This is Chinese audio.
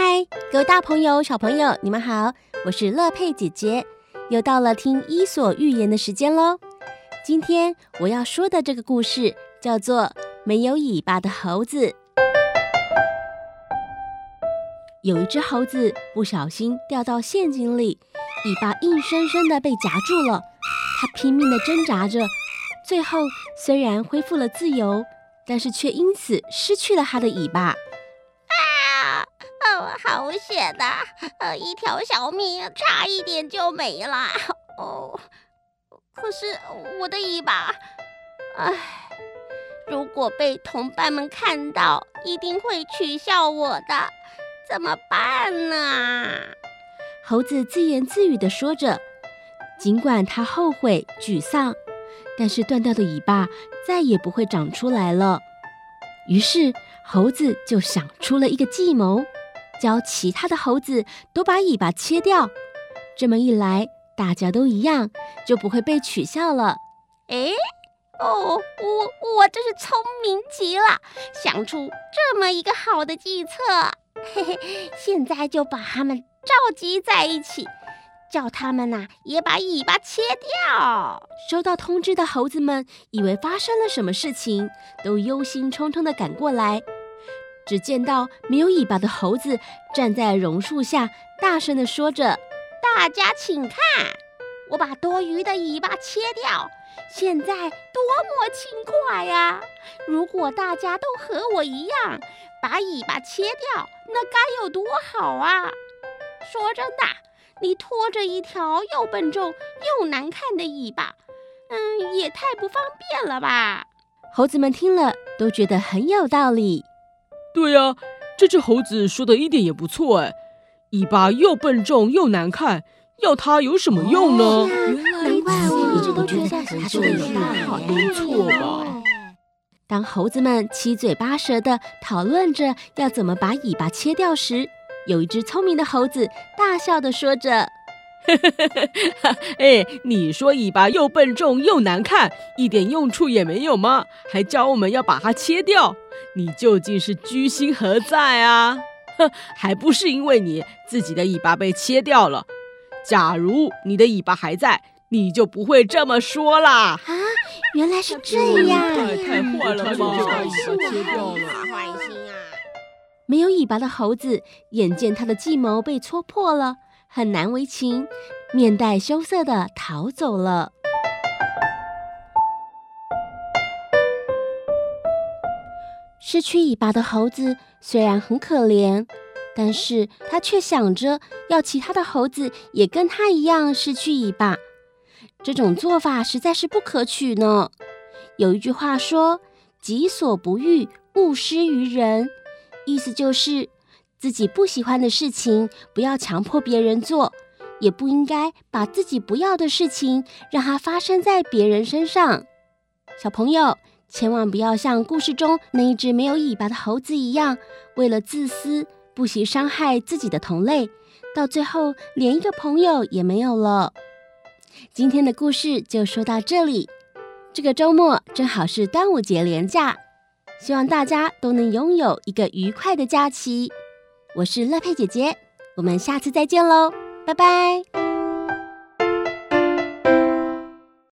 嗨，各位大朋友、小朋友，你们好！我是乐佩姐姐，又到了听伊索寓言的时间喽。今天我要说的这个故事叫做《没有尾巴的猴子》。有一只猴子不小心掉到陷阱里，尾巴硬生生的被夹住了。它拼命的挣扎着，最后虽然恢复了自由，但是却因此失去了它的尾巴。好险呐！呃，一条小命差一点就没了。哦，可是我的尾巴，唉，如果被同伴们看到，一定会取笑我的，怎么办呢？猴子自言自语地说着，尽管他后悔沮丧，但是断掉的尾巴再也不会长出来了。于是，猴子就想出了一个计谋。教其他的猴子都把尾巴切掉，这么一来，大家都一样，就不会被取笑了。诶，哦，我我真是聪明极了，想出这么一个好的计策。嘿嘿，现在就把他们召集在一起，叫他们呐也把尾巴切掉。收到通知的猴子们以为发生了什么事情，都忧心忡忡地赶过来。只见到没有尾巴的猴子站在榕树下，大声地说着：“大家请看，我把多余的尾巴切掉，现在多么轻快呀！如果大家都和我一样把尾巴切掉，那该有多好啊！说真的，你拖着一条又笨重又难看的尾巴，嗯，也太不方便了吧？”猴子们听了都觉得很有道理。对呀，这只猴子说的一点也不错哎，尾巴又笨重又难看，要它有什么用呢？哦、原来我一直都觉得他说的有道理，没错吧？当猴子们七嘴八舌的讨论着要怎么把尾巴切掉时，有一只聪明的猴子大笑的说着。哎，你说尾巴又笨重又难看，一点用处也没有吗？还教我们要把它切掉，你究竟是居心何在啊？哼，还不是因为你自己的尾巴被切掉了。假如你的尾巴还在，你就不会这么说啦。啊，原来是这样，太太坏了吧？把尾巴切掉了，坏心啊！没有尾巴的猴子眼见他的计谋被戳破了。很难为情，面带羞涩的逃走了。失去尾巴的猴子虽然很可怜，但是他却想着要其他的猴子也跟他一样失去尾巴。这种做法实在是不可取呢。有一句话说：“己所不欲，勿施于人。”意思就是。自己不喜欢的事情，不要强迫别人做，也不应该把自己不要的事情让它发生在别人身上。小朋友，千万不要像故事中那一只没有尾巴的猴子一样，为了自私，不惜伤害自己的同类，到最后连一个朋友也没有了。今天的故事就说到这里。这个周末正好是端午节连假，希望大家都能拥有一个愉快的假期。我是乐佩姐姐，我们下次再见喽，拜拜。